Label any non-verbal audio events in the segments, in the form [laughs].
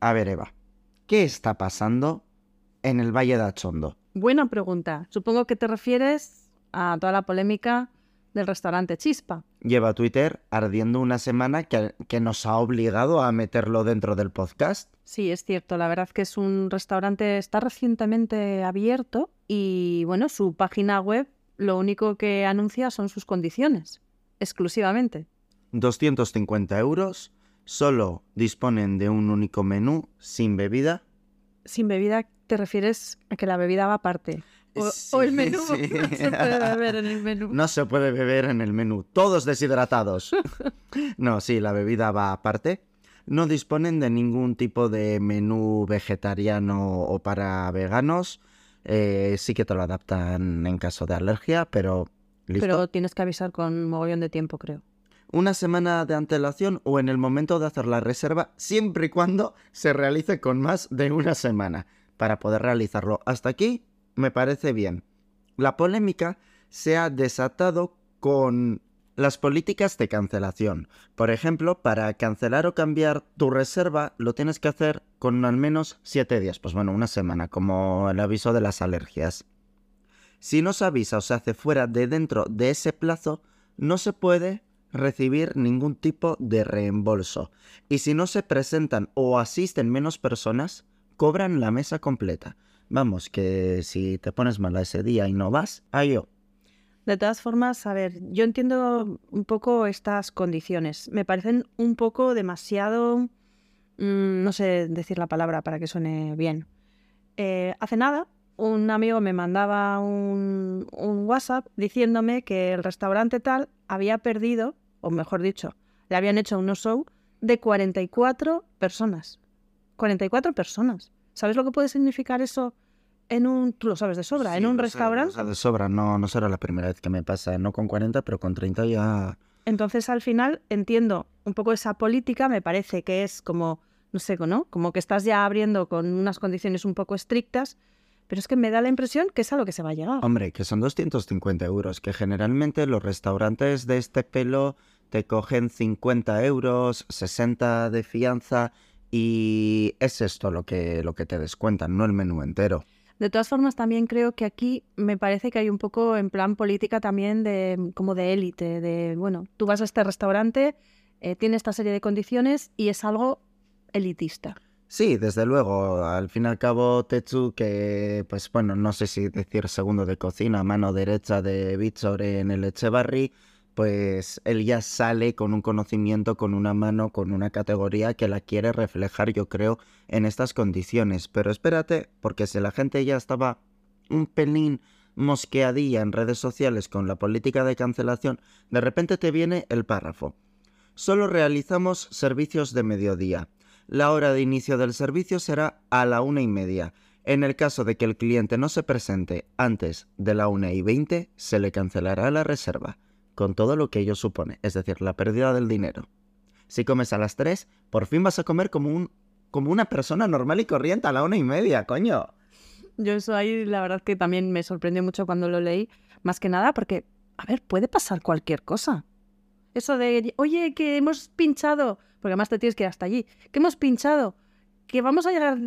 A ver, Eva, ¿qué está pasando en el Valle de Achondo? Buena pregunta. Supongo que te refieres a toda la polémica del restaurante Chispa. Lleva Twitter ardiendo una semana que, que, nos ha obligado a meterlo dentro del podcast. Sí, es cierto. La verdad que es un restaurante, está recientemente abierto y bueno, su página web lo único que anuncia son sus condiciones, exclusivamente. 250 euros, solo disponen de un único menú sin bebida. Sin bebida te refieres a que la bebida va aparte. O, el menú. [laughs] No se puede beber en el menú. No se puede beber en el menú. Todos deshidratados. [laughs] no, sí, la bebida va aparte. No disponen de ningún tipo de menú vegetariano o para veganos. Eh, sí que te lo adaptan en caso de alergia, pero... ¿listo? Pero tienes que avisar con mogollón de tiempo, creo. Una semana de antelación o en el momento de hacer la reserva, siempre y cuando se realice con más de una semana para poder realizarlo. Hasta aquí me parece bien. La polémica se ha desatado con las políticas de cancelación. Por ejemplo, para cancelar o cambiar tu reserva lo tienes que hacer con al menos 7 días, pues bueno, una semana, como el aviso de las alergias. Si no se avisa o se hace fuera de dentro de ese plazo, no se puede recibir ningún tipo de reembolso. Y si no se presentan o asisten menos personas, cobran la mesa completa. Vamos, que si te pones mala ese día y no vas, yo. De todas formas, a ver, yo entiendo un poco estas condiciones. Me parecen un poco demasiado... Mmm, no sé decir la palabra para que suene bien. Eh, hace nada, un amigo me mandaba un, un, WhatsApp diciéndome que el restaurante tal había perdido, o mejor dicho, le habían hecho un no-show de 44 personas. 44 personas. ¿Sabes lo que puede significar eso en un, tú lo sabes de sobra, Sí, en un restaurante? sé de sobra, no, no será la primera vez que me pasa, no con 40, pero con 30 ya... Entonces, al final, entiendo un poco esa política, me parece que es como, no sé, ¿no? Como que estás ya abriendo con unas condiciones un poco estrictas, pero es que me da la impresión que es a lo que se va a llegar. Hombre, que son 250 euros, que generalmente los restaurantes de este pelo te cogen 50 euros, 60 de fianza y es esto lo que, lo que te descuentan, no el menú entero. De todas formas, también creo que aquí me parece que hay un poco en plan política también de como de élite, de bueno, tú vas a este restaurante, eh, tiene esta serie de condiciones y es algo elitista. Sí, desde luego. Al fin y al cabo, Tetsu, que, pues bueno, no sé si decir segundo de cocina, mano derecha de Víctor en el Echevarri, pues él ya sale con un conocimiento, con una mano, con una categoría que la quiere reflejar, yo creo, en estas condiciones. Pero espérate, porque si la gente ya estaba un pelín mosqueadilla en redes sociales con la política de cancelación, de repente te viene el párrafo. Solo realizamos servicios de mediodía. La hora de inicio del servicio será a la una y media. En el caso de que el cliente no se presente antes de la una y veinte, se le cancelará la reserva, con todo lo que ello supone, es decir, la pérdida del dinero. Si comes a las tres, por fin vas a comer como un como una persona normal y corriente a la una y media, coño. Yo eso ahí la verdad que también me sorprendió mucho cuando lo leí, más que nada porque, a ver, puede pasar cualquier cosa. Eso de, oye, que hemos pinchado, porque además te tienes que ir hasta allí, que hemos pinchado, que vamos a llegar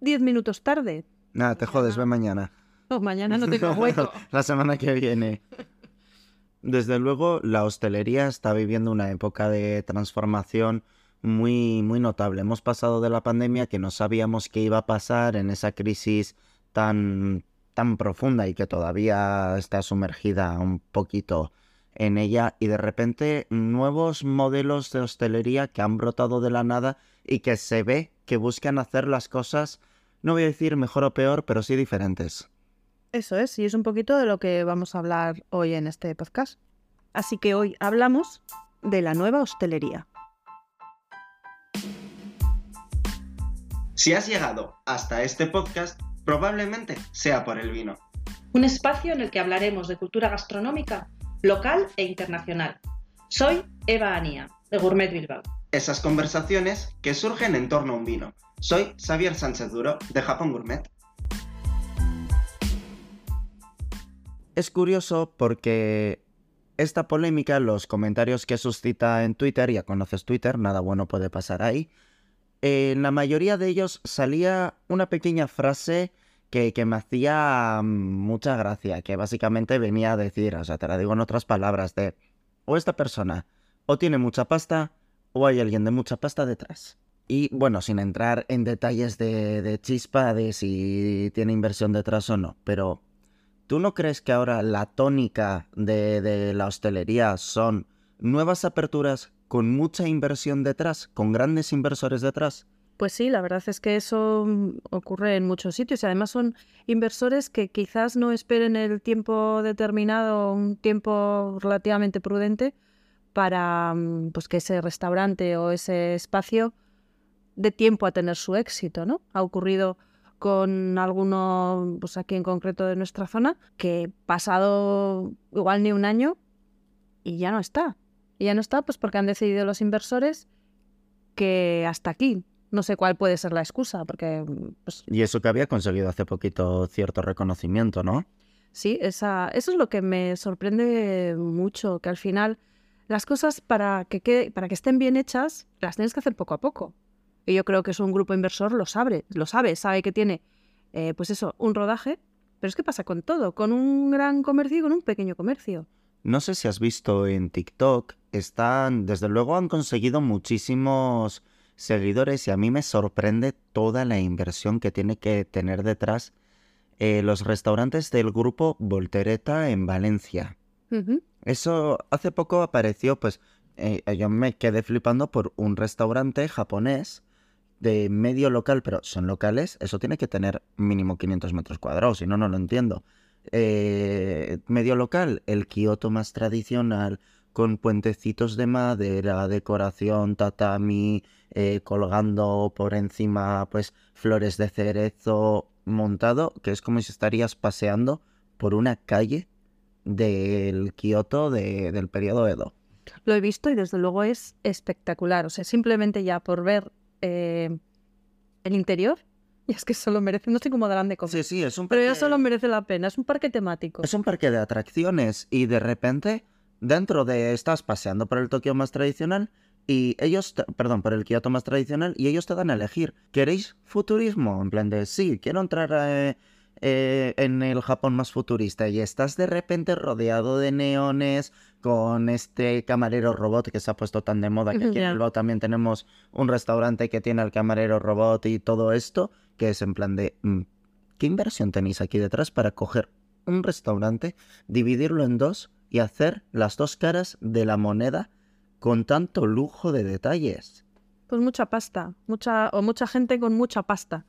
10 minutos tarde. Nada, te jodes, ve mañana. Oh, mañana no tengo [laughs] hueco. la semana que viene. Desde luego, la hostelería está viviendo una época de transformación muy, muy notable. Hemos pasado de la pandemia que no sabíamos qué iba a pasar en esa crisis tan, tan profunda y que todavía está sumergida un poquito en ella y de repente nuevos modelos de hostelería que han brotado de la nada y que se ve que buscan hacer las cosas, no voy a decir mejor o peor, pero sí diferentes. Eso es, y es un poquito de lo que vamos a hablar hoy en este podcast. Así que hoy hablamos de la nueva hostelería. Si has llegado hasta este podcast, probablemente sea por el vino. Un espacio en el que hablaremos de cultura gastronómica local e internacional. Soy Eva Anía, de Gourmet Bilbao. Esas conversaciones que surgen en torno a un vino. Soy Xavier Sánchez Duro, de Japón Gourmet. Es curioso porque esta polémica, los comentarios que suscita en Twitter, ya conoces Twitter, nada bueno puede pasar ahí, en la mayoría de ellos salía una pequeña frase que, que, me hacía mm, mucha gracia, que básicamente venía a decir, o sea, te la digo en otras palabras, de o esta persona o tiene mucha pasta o hay alguien de mucha pasta detrás. Y bueno, sin entrar en detalles de, de chispa de si tiene inversión detrás o no, pero ¿tú no crees que ahora la tónica de, de la hostelería son nuevas aperturas con mucha inversión detrás, con grandes inversores detrás? Pues sí, la verdad es que eso mm, ocurre en muchos sitios y además son inversores que quizás no esperen el tiempo determinado, un tiempo relativamente prudente para mm, pues, que ese restaurante o ese espacio dé tiempo a tener su éxito, ¿no? Ha ocurrido con alguno, pues aquí en concreto de nuestra zona, que pasado igual ni un año y ya no está. Y ya no está, pues porque han decidido los inversores que hasta aquí. No sé cuál puede ser la excusa, porque... Pues... Y eso que había conseguido hace poquito cierto reconocimiento, ¿no? Sí, esa, eso es lo que me sorprende mucho, que al final las cosas para que, para que estén bien hechas las tienes que hacer poco a poco. Y yo creo que es un grupo inversor lo sabe, lo sabe, sabe que tiene, eh, pues eso, un rodaje. Pero es que pasa con todo, con un gran comercio y con un pequeño comercio. No sé si has visto en TikTok, están, desde luego han conseguido muchísimos seguidores y a mí me sorprende toda la inversión que tiene que tener detrás eh, los restaurantes del grupo Voltereta en Valencia. Eso hace poco apareció, pues eh, yo me quedé flipando por un restaurante japonés de medio local, pero son locales, eso tiene que tener mínimo 500 metros cuadrados, si no, no lo entiendo. Eh, medio local, el Kioto más tradicional, con puentecitos de madera, decoración, tatami, eh, colgando por encima pues flores de cerezo montado, que es como si estarías paseando por una calle del Kioto del periodo Edo. Lo he visto y desde luego es espectacular. O sea, simplemente ya por ver eh, el interior, y es que solo merece, no sé cómo darán de comer. Sí, sí, es un parque... Pero ya solo merece la pena, es un parque temático. Es un parque de atracciones y de repente dentro de estás paseando por el Tokio más tradicional y ellos, perdón, por el Kioto más tradicional y ellos te dan a elegir, ¿queréis futurismo? En plan de, sí, quiero entrar eh, eh, en el Japón más futurista y estás de repente rodeado de neones con este camarero robot que se ha puesto tan de moda que aquí en Bilbao también tenemos un restaurante que tiene el camarero robot y todo esto, que es en plan de, mm, ¿qué inversión tenéis aquí detrás para coger un restaurante, dividirlo en dos y hacer las dos caras de la moneda con tanto lujo de detalles. Pues mucha pasta, mucha o mucha gente con mucha pasta.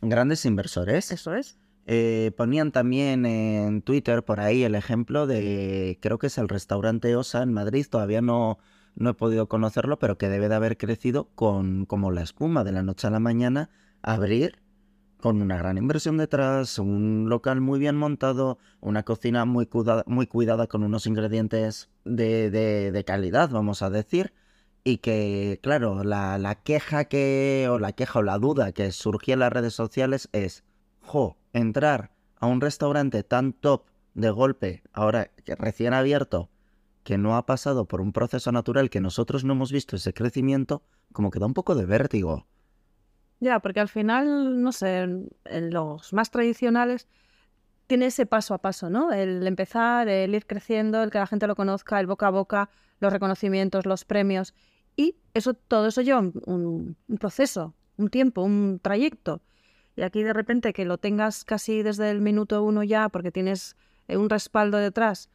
Grandes inversores. Eso es. Eh, ponían también en Twitter por ahí el ejemplo de, creo que es el restaurante Osa en Madrid, todavía no, no he podido conocerlo, pero que debe de haber crecido con como la espuma de la noche a la mañana, abrir con una gran inversión detrás, un local muy bien montado, una cocina muy, cuidada, muy cuidada con unos ingredientes de, de, calidad, vamos a decir. Y que, claro, la, la, queja que, o la queja o la duda que surgía en las redes sociales es, jo, entrar a un restaurante tan top de golpe, ahora que recién abierto, que no ha pasado por un proceso natural que nosotros no hemos visto ese crecimiento, como que da un poco de vértigo. Porque al final, no sé, en los más tradicionales tiene ese paso a paso, ¿no? El empezar, el ir creciendo, el que la gente lo conozca, el boca a boca, los reconocimientos, los premios. Y eso, todo eso lleva un, proceso, un tiempo, un trayecto. Y aquí de repente que lo tengas casi desde el minuto uno ya, porque tienes eh, un respaldo detrás,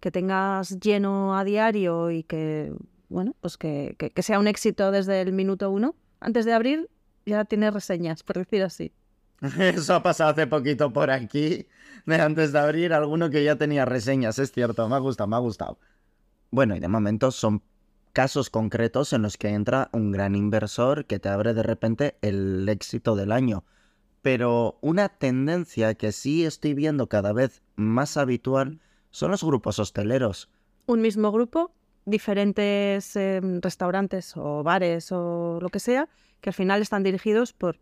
que tengas lleno a diario y que, bueno, pues que, que sea un éxito desde el minuto uno, antes de abrir ya tiene reseñas, por decir así. [laughs] Eso ha pasado hace poquito por aquí, de antes de abrir, alguno que ya tenía reseñas, es cierto, me ha gustado, me ha gustado. Bueno, y de momento son casos concretos en los que entra un gran inversor que te abre de repente el éxito del año. Pero una tendencia que sí estoy viendo cada vez más habitual son los grupos hosteleros. Un mismo grupo, diferentes em, restaurantes o bares o lo que sea, que al final están dirigidos por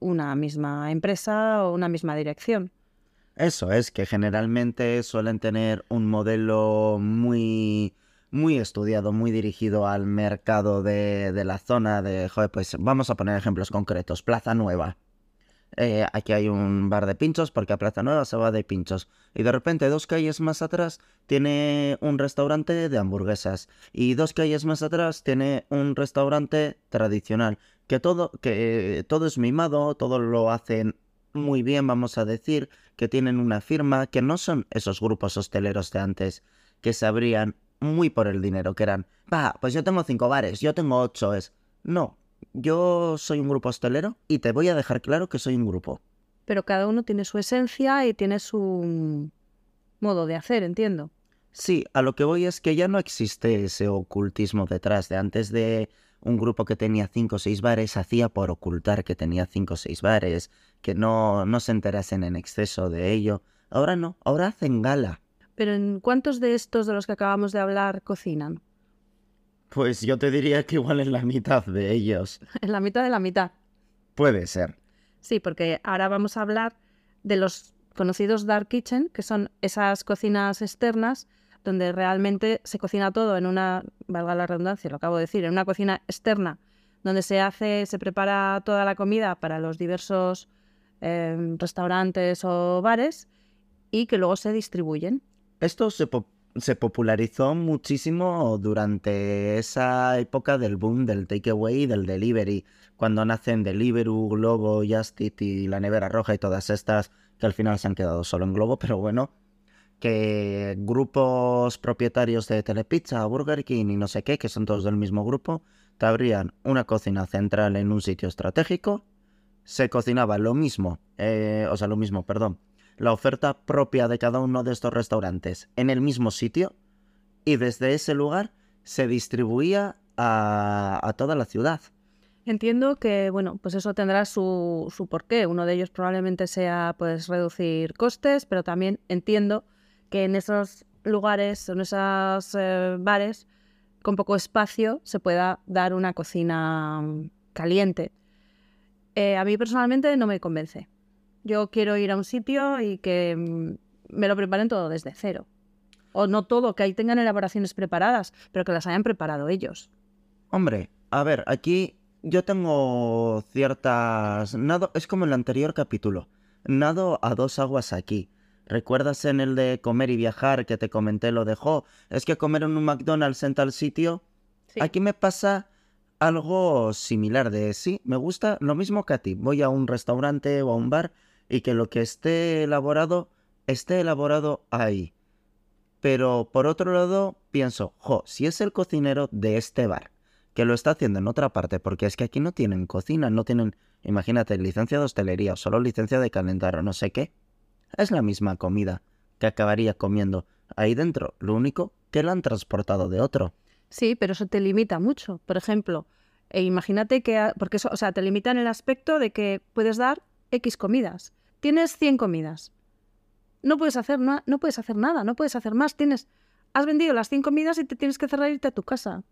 una misma empresa o una misma dirección. Eso es, que generalmente suelen tener un modelo muy, muy estudiado, muy dirigido al mercado de, de la zona de, joder, pues vamos a poner ejemplos concretos. Plaza Nueva. Eh, aquí hay un bar de pinchos porque a Plaza Nueva se va de pinchos. Y de repente dos calles más atrás tiene un restaurante de hamburguesas. Y dos calles más atrás tiene un restaurante tradicional. Que todo, que todo es mimado, todo lo hacen muy bien, vamos a decir, que tienen una firma, que no son esos grupos hosteleros de antes, que se abrían muy por el dinero, que eran, va, pues yo tengo cinco bares, yo tengo ocho, es... No, yo soy un grupo hostelero y te voy a dejar claro que soy un grupo. Pero cada uno tiene su esencia y tiene su modo de hacer, entiendo. Sí, a lo que voy es que ya no existe ese ocultismo detrás de antes de un grupo que tenía cinco o seis bares hacía por ocultar que tenía cinco o seis bares, que no, no se enterasen en exceso de ello. Ahora no, ahora hacen gala. Pero ¿en cuántos de estos de los que acabamos de hablar cocinan? Pues yo te diría que igual en la mitad de ellos. [laughs] En la mitad de la mitad. Puede ser. Sí, porque ahora vamos a hablar de los conocidos dark kitchen, que son esas cocinas externas donde realmente se cocina todo en una, valga la redundancia, lo acabo de decir, en una cocina externa, donde se hace, se prepara toda la comida para los diversos eh, restaurantes o bares y que luego se distribuyen. Esto se, se popularizó muchísimo durante esa época del boom del takeaway y del delivery, cuando nacen Deliveroo, Globo, Justit y La Nevera Roja y todas estas, que al final se han quedado solo en Globo, pero bueno, que grupos propietarios de Telepizza, Burger King y no sé qué, que son todos del mismo grupo, te abrían una cocina central en un sitio estratégico, se cocinaba lo mismo, eh, o sea, lo mismo, perdón, la oferta propia de cada uno de estos restaurantes en el mismo sitio y desde ese lugar se distribuía a, toda la ciudad. Entiendo que, bueno, pues eso tendrá su, su porqué. Uno de ellos probablemente sea pues reducir costes, pero también entiendo que en esos lugares, en esos eh, bares, con poco espacio, se pueda dar una cocina mm, caliente. Eh, a mí personalmente no me convence. Yo quiero ir a un sitio y que mm, me lo preparen todo desde cero. O no todo, que ahí tengan elaboraciones preparadas, pero que las hayan preparado ellos. Hombre, a ver, aquí yo tengo ciertas... Nado... Es como el anterior capítulo. Nado a dos aguas aquí. ¿Recuerdas en el de comer y viajar que te comenté lo dejó? Es que comer en un McDonald's en tal sitio... Aquí me pasa algo similar de sí, me gusta lo mismo que a ti. Voy a un restaurante o a un bar y que lo que esté elaborado esté elaborado ahí. Pero por otro lado, pienso, jo, si es el cocinero de este bar, que lo está haciendo en otra parte, porque es que aquí no tienen cocina, no tienen, imagínate, licencia de hostelería o solo licencia de calentar o no sé qué. Es la misma comida que acabaría comiendo ahí dentro, lo único que la han transportado de otro. Sí, pero eso te limita mucho. Por ejemplo, e imagínate que, porque eso, o sea, te limita en el aspecto de que puedes dar X comidas. Tienes 100 comidas. No puedes hacer, no, no puedes hacer nada, no puedes hacer más. Tienes, has vendido las 100 comidas y te tienes que cerrar e irte a tu casa.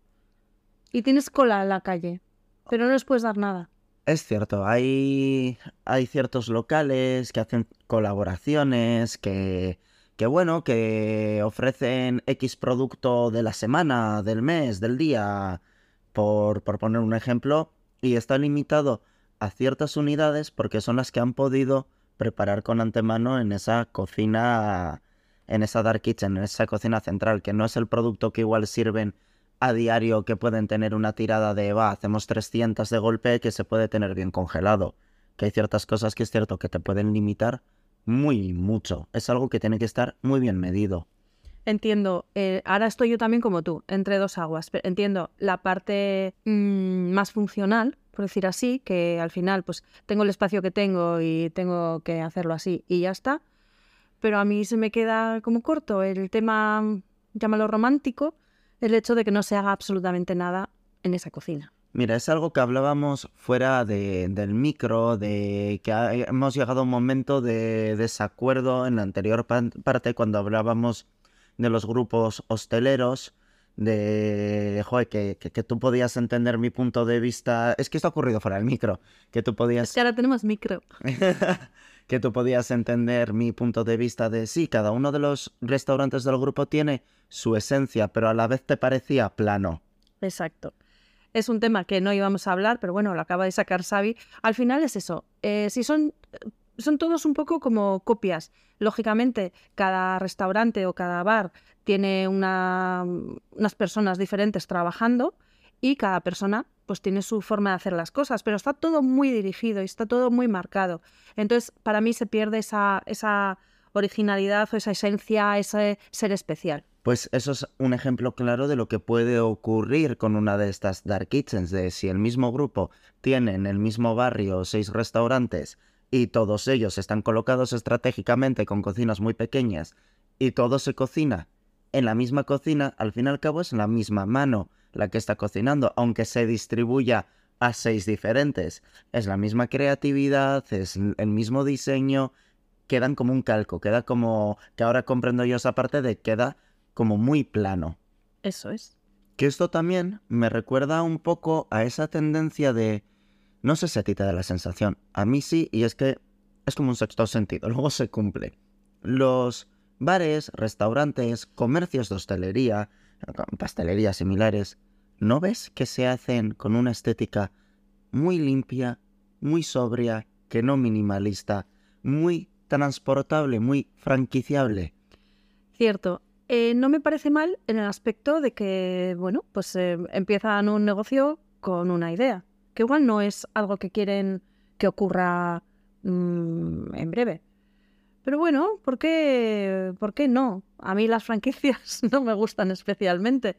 Y tienes cola en la calle, pero no les puedes dar nada. Es cierto, hay, hay ciertos locales que hacen colaboraciones, que, que bueno, que ofrecen X producto de la semana, del mes, del día, por, por poner un ejemplo, y está limitado a ciertas unidades porque son las que han podido preparar con antemano en esa cocina, en esa dark kitchen, en esa cocina central, que no es el producto que igual sirven a diario que pueden tener una tirada de, va, hacemos 300 de golpe que se puede tener bien congelado. Que hay ciertas cosas que es cierto que te pueden limitar muy mucho. Es algo que tiene que estar muy bien medido. Entiendo, eh, ahora estoy yo también como tú, entre dos aguas. Entiendo la parte mm, más funcional, por decir así, que al final pues tengo el espacio que tengo y tengo que hacerlo así y ya está. Pero a mí se me queda como corto el tema, llámalo romántico, el hecho de que no se haga absolutamente nada en esa cocina. Mira, es algo que hablábamos fuera del micro, de que hemos llegado a un momento de desacuerdo en la anterior parte cuando hablábamos de los grupos hosteleros de, joder, que, que, tú podías entender mi punto de vista. Es que esto ha ocurrido fuera del micro, que tú podías... Es que ahora tenemos micro. [laughs] que tú podías entender mi punto de vista de sí, cada uno de los restaurantes del grupo tiene su esencia, pero a la vez te parecía plano. Exacto. Es un tema que no íbamos a hablar, pero bueno, lo acaba de sacar Xavi. Al final es eso. Eh, si son, son todos un poco como copias. Lógicamente, cada restaurante o cada bar tiene una, unas personas diferentes trabajando y cada persona pues tiene su forma de hacer las cosas, pero está todo muy dirigido y está todo muy marcado. Entonces, para mí se pierde esa, esa originalidad o esa esencia, ese ser especial. Pues eso es un ejemplo claro de lo que puede ocurrir con una de estas dark kitchens, de si el mismo grupo tiene en el mismo barrio seis restaurantes y todos ellos están colocados estratégicamente con cocinas muy pequeñas y todo se cocina en la misma cocina, al fin y al cabo es la misma mano la que está cocinando, aunque se distribuya a seis diferentes. Es la misma creatividad, es el mismo diseño, quedan como un calco, queda como, que ahora comprendo yo esa parte de queda como muy plano. Eso es. Que esto también me recuerda un poco a esa tendencia de, no sé si a ti te da la sensación, a mí sí, y es que es como un sexto sentido, [laughs] luego se cumple. Los bares, restaurantes, comercios de hostelería, pastelerías similares, ¿no ves que se hacen con una estética muy limpia, muy sobria, que no minimalista, muy transportable, muy franquiciable? Cierto. Eh, no me parece mal en el aspecto de que, bueno, pues eh, empiezan un negocio con una idea, que igual no es algo que quieren que ocurra mm, en breve. Pero bueno, ¿por qué, ¿por qué no? A mí las franquicias [laughs] no me gustan especialmente.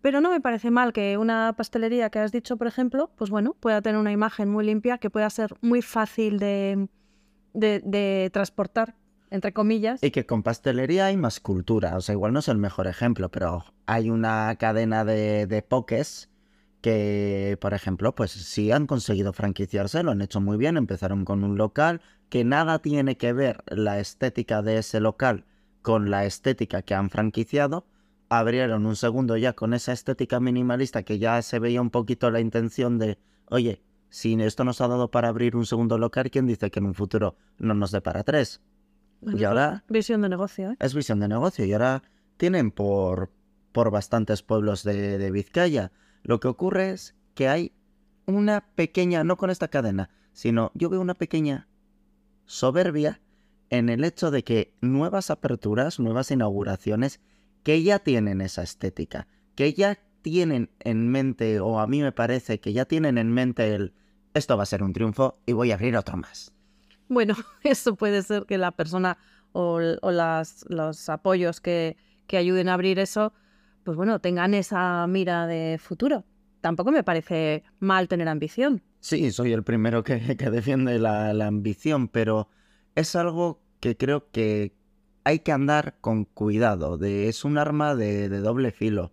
Pero no me parece mal que una pastelería que has dicho, por ejemplo, pues bueno, pueda tener una imagen muy limpia, que pueda ser muy fácil de, de, transportar, entre comillas. Y que con pastelería hay más cultura. O sea, igual no es el mejor ejemplo, pero hay una cadena de, de pokés que, por ejemplo, pues sí han conseguido franquiciarse, lo han hecho muy bien, empezaron con un local, que nada tiene que ver la estética de ese local con la estética que han franquiciado, abrieron un segundo ya con esa estética minimalista que ya se veía un poquito la intención de, oye, si esto nos ha dado para abrir un segundo local, ¿quién dice que en un futuro no nos dé para tres? y ahora... Visión de negocio, ¿eh? Es visión de negocio y ahora tienen por, por bastantes pueblos de, de Vizcaya. Lo que ocurre es que hay una pequeña, no con esta cadena, sino yo veo una pequeña soberbia en el hecho de que nuevas aperturas, nuevas inauguraciones, que ya tienen esa estética, que ya tienen en mente, o a mí me parece que ya tienen en mente el, esto va a ser un triunfo y voy a abrir otro más. Bueno, [laughs] eso puede ser que la persona o, los apoyos que, que ayuden a abrir eso, pues bueno, tengan esa mira de futuro. Tampoco me parece mal tener ambición. Sí, soy el primero que, [laughs] defiende la, ambición, pero es algo que creo que hay que andar con cuidado. Es un arma de, doble filo.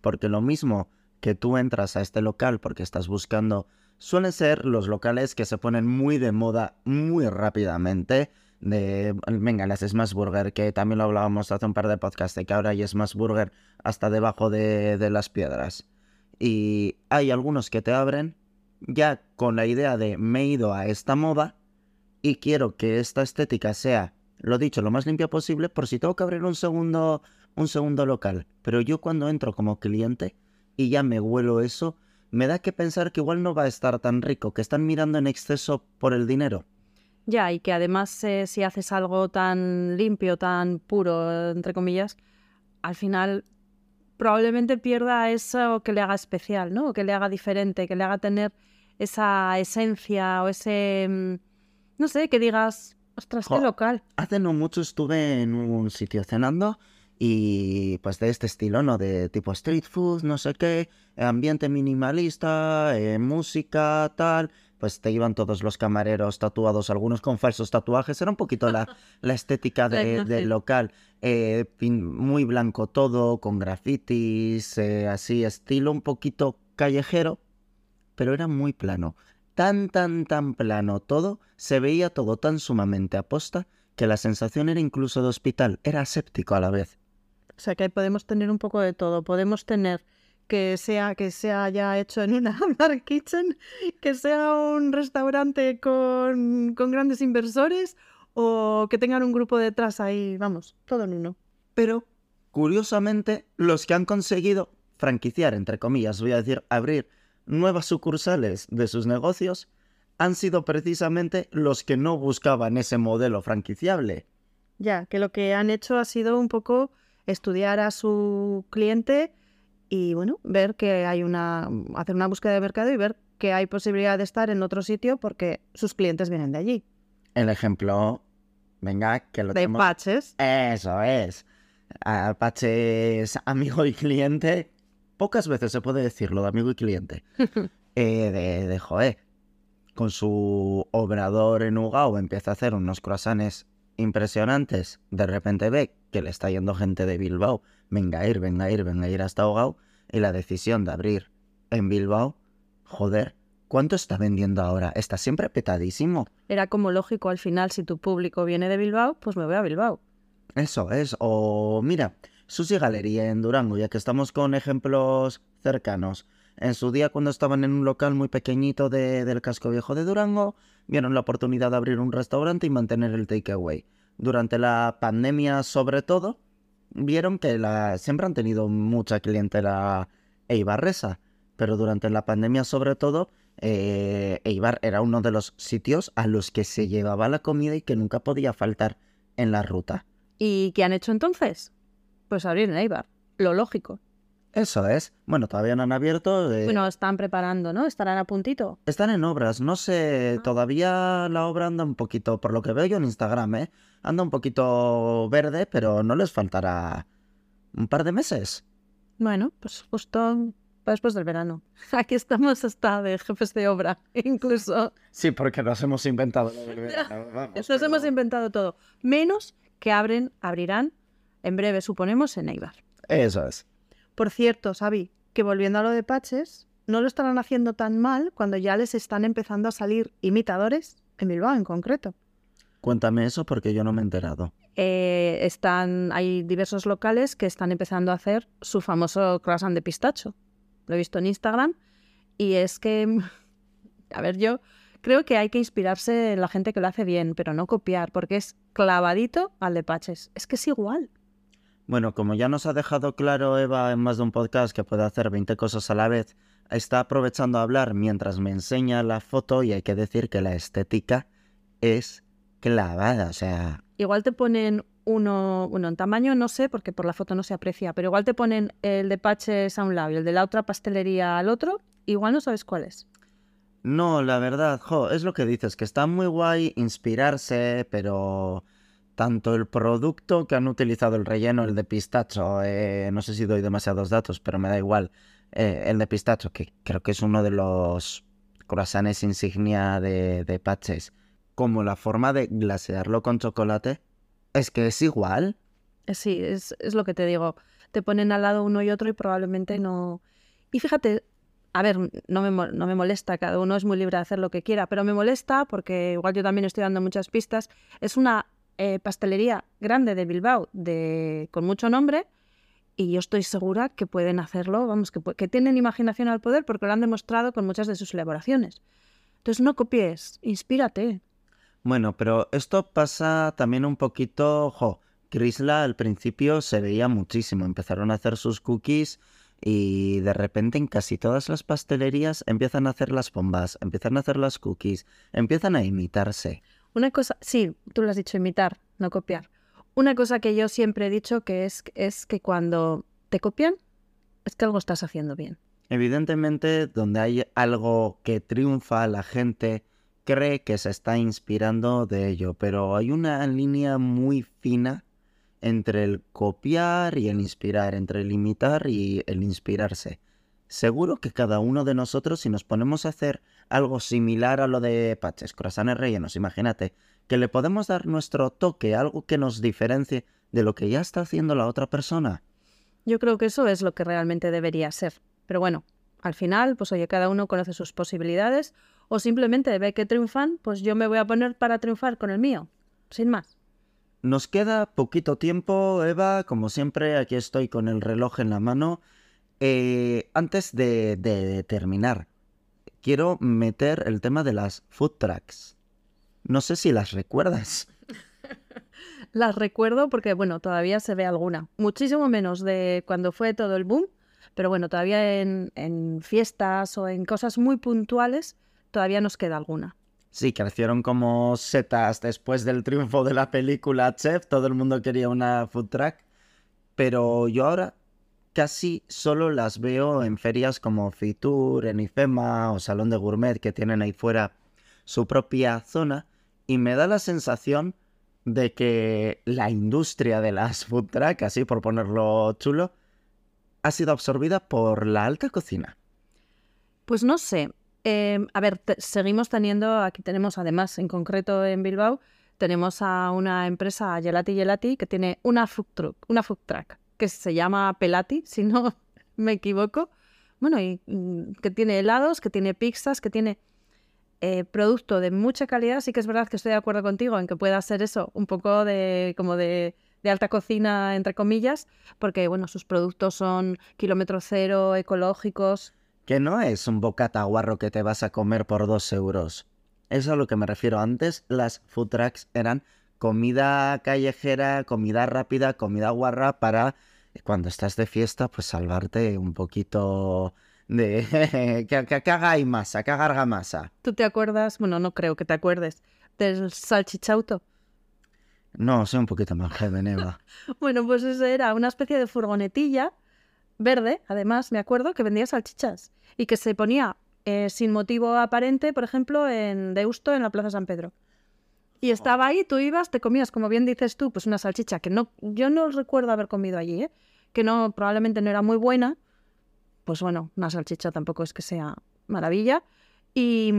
Porque lo mismo que tú entras a este local porque estás buscando, suelen ser los locales que se ponen muy de moda muy rápidamente. Venga, las Smash Burger, que también lo hablábamos hace un par de podcasts, de que ahora hay Smash Burger hasta debajo de, de las piedras. Y hay algunos que te abren ya con la idea de me he ido a esta moda y quiero que esta estética sea, lo dicho, lo más limpia posible por si tengo que abrir un segundo, un segundo local. Pero yo cuando entro como cliente y ya me huelo eso, me da que pensar que igual no va a estar tan rico, que están mirando en exceso por el dinero. Ya, y que además eh, si haces algo tan limpio, tan puro, entre comillas, al final probablemente pierda eso que le haga especial, ¿no? que le haga diferente, que le haga tener esa esencia o ese, mm, no sé, que digas, ostras, qué local. Hace no mucho estuve en un sitio cenando y pues de este estilo, ¿no? De tipo street food, no sé qué, ambiente minimalista, eh, música, tal. Pues te iban todos los camareros tatuados, algunos con falsos tatuajes. Era un poquito la, [laughs] la estética del local. Eh, muy blanco todo, con grafitis, eh, así, estilo un poquito callejero, pero era muy plano. Tan, tan, tan plano todo, se veía todo tan sumamente aposta que la sensación era incluso de hospital, era aséptico a la vez. O sea que podemos tener un poco de todo. Podemos tener que sea que se haya hecho en una [laughs] dark kitchen, que sea un restaurante con, con grandes inversores o que tengan un grupo detrás ahí, vamos, todo en uno. Pero, curiosamente, los que han conseguido franquiciar, entre comillas, voy a decir, abrir nuevas sucursales de sus negocios, han sido precisamente los que no buscaban ese modelo franquiciable. Ya, que lo que han hecho ha sido un poco estudiar a su cliente y bueno, ver que hay una, hacer una búsqueda de mercado y ver que hay posibilidad de estar en otro sitio porque sus clientes vienen de allí. El ejemplo, venga, que lo De tenemos- patches. Eso es. Apache es amigo y cliente. Pocas veces se puede decirlo de amigo y cliente. [laughs] Eh, de, de. Con su obrador en Ugao empieza a hacer unos croissants impresionantes. De repente ve que le está yendo gente de Bilbao. Venga a ir, venga a ir, venga a ir hasta Ugao. Y la decisión de abrir en Bilbao. Joder, ¿cuánto está vendiendo ahora? Está siempre petadísimo. Era como lógico al final, si tu público viene de Bilbao, pues me voy a Bilbao. Eso es. O mira, Sushi Galería en Durango, ya que estamos con ejemplos cercanos. En su día, cuando estaban en un local muy pequeñito de- del casco viejo de Durango, vieron la oportunidad de abrir un restaurante y mantener el takeaway. Durante la pandemia, sobre todo, vieron que la, siempre han tenido mucha clientela eibarresa, pero durante la pandemia, sobre todo, eh, Eibar era uno de los sitios a los que se llevaba la comida y que nunca podía faltar en la ruta. ¿Y qué han hecho entonces? Pues abrir en Eibar, lo lógico. Eso es. Bueno, todavía no han abierto. eh, Bueno, están preparando, ¿no? Estarán a puntito. Están en obras. No sé, Ah. todavía la obra anda un poquito, por lo que veo yo en Instagram, ¿eh? Anda un poquito verde, pero no les faltará un par de meses. Bueno, pues justo después del verano. [laughs] Aquí estamos hasta de jefes de obra, [laughs] incluso. Sí, porque nos hemos inventado lo del verano, [laughs] vamos, Nos hemos inventado todo. Menos que abren, abrirán en breve, suponemos, en Eibar. Eso es. Por cierto, Xavi, que volviendo a lo de Patches, no lo estarán haciendo tan mal cuando ya les están empezando a salir imitadores, en Bilbao en concreto. Cuéntame eso porque yo no me he enterado. Eh, están, hay diversos locales que están empezando a hacer su famoso croissant de pistacho. Lo he visto en Instagram y es que, [laughs] a ver, yo creo que hay que inspirarse en la gente que lo hace bien, pero no copiar, porque es clavadito al de Patches. Es que es igual. Bueno, como ya nos ha dejado claro Eva en más de un podcast que puede hacer 20 cosas a la vez, está aprovechando a hablar mientras me enseña la foto y hay que decir que la estética es clavada, o sea, Igual te ponen uno, bueno, en tamaño no sé, porque por la foto no se aprecia, pero igual te ponen el de Patches a un lado y el de la otra pastelería al otro, igual no sabes cuál es. no, la verdad, jo, es lo que dices, que está muy guay inspirarse, pero tanto el producto que han utilizado, el relleno, el de pistacho, eh, no sé si doy demasiados datos, pero me da igual, eh, el de pistacho, que creo que es uno de los croissants insignia de, de Patches, como la forma de glasearlo con chocolate, es que es igual. Sí, es, es lo que te digo. Te ponen al lado uno y otro y probablemente no. Y fíjate, a ver, no me, no me molesta, cada uno es muy libre de hacer lo que quiera, pero me molesta porque igual yo también estoy dando muchas pistas. Es una eh, pastelería grande de Bilbao, de, con mucho nombre, y yo estoy segura que pueden hacerlo, vamos, que, tienen imaginación al poder porque lo han demostrado con muchas de sus elaboraciones. Entonces no copies, inspírate. Bueno, pero esto pasa también un poquito, jo, Crisla al principio se veía muchísimo, empezaron a hacer sus cookies y de repente en casi todas las pastelerías empiezan a hacer las bombas, empiezan a hacer las cookies, empiezan a imitarse. Una cosa, sí, tú lo has dicho, imitar, no copiar. Una cosa que yo siempre he dicho que es, es que cuando te copian, es que algo estás haciendo bien. Evidentemente, donde hay algo que triunfa, la gente cree que se está inspirando de ello, pero hay una línea muy fina entre el copiar y el inspirar, entre el imitar y el inspirarse. Seguro que cada uno de nosotros, si nos ponemos a hacer algo similar a lo de Patches, croissants rellenos, imagínate, que le podemos dar nuestro toque, algo que nos diferencie de lo que ya está haciendo la otra persona. Yo creo que eso es lo que realmente debería ser. Pero bueno, al final, pues oye, cada uno conoce sus posibilidades o simplemente ve que triunfan, pues yo me voy a poner para triunfar con el mío, sin más. Nos queda poquito tiempo, Eva. Como siempre, aquí estoy con el reloj en la mano. Eh, antes de, de terminar, quiero meter el tema de las food trucks. No sé si las recuerdas. [laughs] Las recuerdo porque, bueno, todavía se ve alguna. Muchísimo menos de cuando fue todo el boom, pero bueno, todavía en, en fiestas o en cosas muy puntuales, todavía nos queda alguna. Sí, crecieron como setas después del triunfo de la película Chef. Todo el mundo quería una food truck. Pero yo ahora casi solo las veo en ferias como Fitur, en IFEMA o Salón de Gourmet que tienen ahí fuera su propia zona. Y me da la sensación de que la industria de las food truck, así por ponerlo chulo, ha sido absorbida por la alta cocina. Pues no sé. Eh, a ver, seguimos teniendo, aquí tenemos además, en concreto en Bilbao, tenemos a una empresa, Gelati Gelati, que tiene una food truck, una food truck que se llama Pelati, [laughs] si no me equivoco. Bueno, y mm, que tiene helados, que tiene pizzas, que tiene eh, producto de mucha calidad. Sí que es verdad que estoy de acuerdo contigo en que pueda ser eso, un poco de como de, de alta cocina, entre comillas, porque bueno, sus productos son kilómetro cero, ecológicos, Que no es un bocata guarro que te vas a comer por dos euros. Es a lo que me refiero. Antes las food trucks eran comida callejera, comida rápida, comida guarra para cuando estás de fiesta, pues salvarte un poquito de [laughs] que, que, que haga ahí masa, que haga masa. ¿Tú te acuerdas? Bueno, no creo que te acuerdes del salchichauto. No, soy un poquito más joven, Eva. [laughs] Bueno, pues eso era una especie de furgonetilla verde, además, me acuerdo, que vendía salchichas y que se ponía eh, sin motivo aparente, por ejemplo, en Deusto, en la Plaza San Pedro. Y estaba ahí, tú ibas, te comías, como bien dices tú, pues una salchicha que no, yo no recuerdo haber comido allí, ¿eh? que no, probablemente no era muy buena. Pues bueno, una salchicha tampoco es que sea maravilla. Y,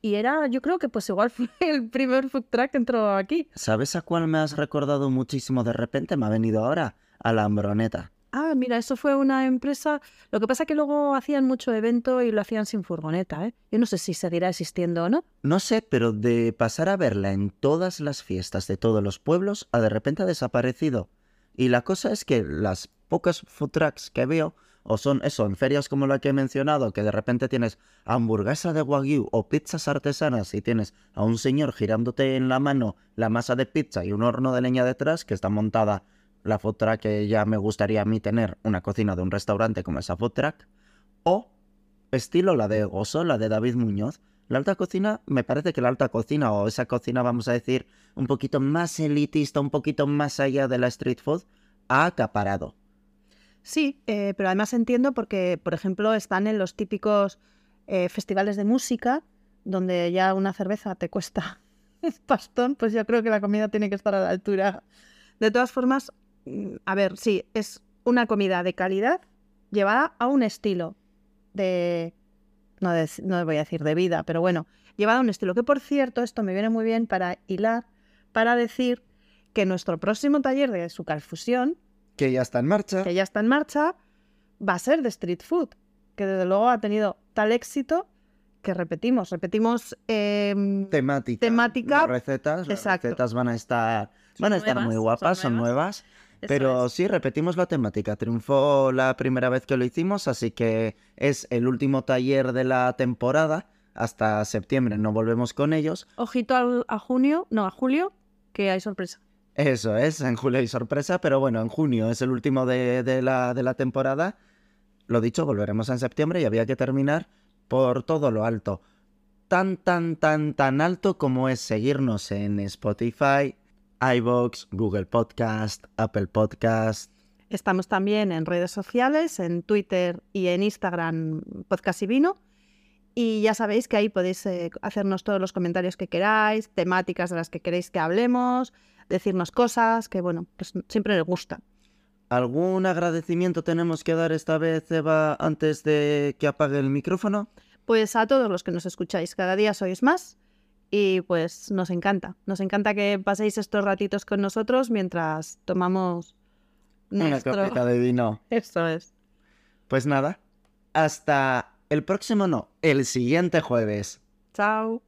y era, yo creo que pues igual [laughs] fue el primer food truck que entró aquí. ¿Sabes a cuál me has recordado muchísimo de repente? Me ha venido ahora a la hambroneta. Ah, mira, eso fue una empresa. Lo que pasa es que luego hacían mucho evento y lo hacían sin furgoneta, ¿eh? Yo no sé si seguirá existiendo o no. No sé, pero de pasar a verla en todas las fiestas de todos los pueblos, a de repente ha desaparecido. Y la cosa es que las pocas food trucks que veo, o son eso, en ferias como la que he mencionado, que de repente tienes hamburguesa de wagyu o pizzas artesanas y tienes a un señor girándote en la mano la masa de pizza y un horno de leña detrás que está montada la food truck que ya me gustaría a mí tener una cocina de un restaurante como esa food truck, o estilo la de Gozo, la de David Muñoz. La alta cocina, me parece que la alta cocina o esa cocina, vamos a decir, un poquito más elitista, un poquito más allá de la street food, ha acaparado. Sí, eh, pero además entiendo porque, por ejemplo, están en los típicos eh, festivales de música, donde ya una cerveza te cuesta [laughs] pastón, pues yo creo que la comida tiene que estar a la altura. De todas formas, a ver, sí, es una comida de calidad llevada a un estilo de no, de- no voy a decir de vida, pero bueno, llevada a un estilo que, por cierto, esto me viene muy bien para hilar, para decir que nuestro próximo taller de Sucalfusión, Que ya está en marcha. que ya está en marcha, va a ser de street food, que desde luego ha tenido tal éxito que repetimos, repetimos em, Temática. Temática, Las recetas. Las exacto. recetas van a estar, van a estar nuevas, muy guapas, son nuevas. nuevas. Pero es. sí, repetimos la temática. Triunfó la primera vez que lo hicimos, así que es el último taller de la temporada. Hasta septiembre no volvemos con ellos. Ojito al- a junio, no, a julio, que hay sorpresa. Eso es, en julio hay sorpresa, pero bueno, en junio es el último de, de la, de la temporada. Lo dicho, volveremos en septiembre y había que terminar por todo lo alto. Tan, tan, tan, tan alto como es seguirnos en Spotify, iVoox, Google Podcast, Apple Podcast. Estamos también en redes sociales, en Twitter y en Instagram, Podcast y Vino. Y ya sabéis que ahí podéis eh, hacernos todos los comentarios que queráis, temáticas de las que queréis que hablemos, decirnos cosas que, bueno, pues siempre nos gusta. ¿Algún agradecimiento tenemos que dar esta vez, Eva, antes de que apague el micrófono? Pues a todos los que nos escucháis, cada día sois más y pues nos encanta. Nos encanta que paséis estos ratitos con nosotros mientras tomamos Una copita de vino. [laughs] Eso es. Pues nada, hasta el próximo no, el siguiente jueves. Chao.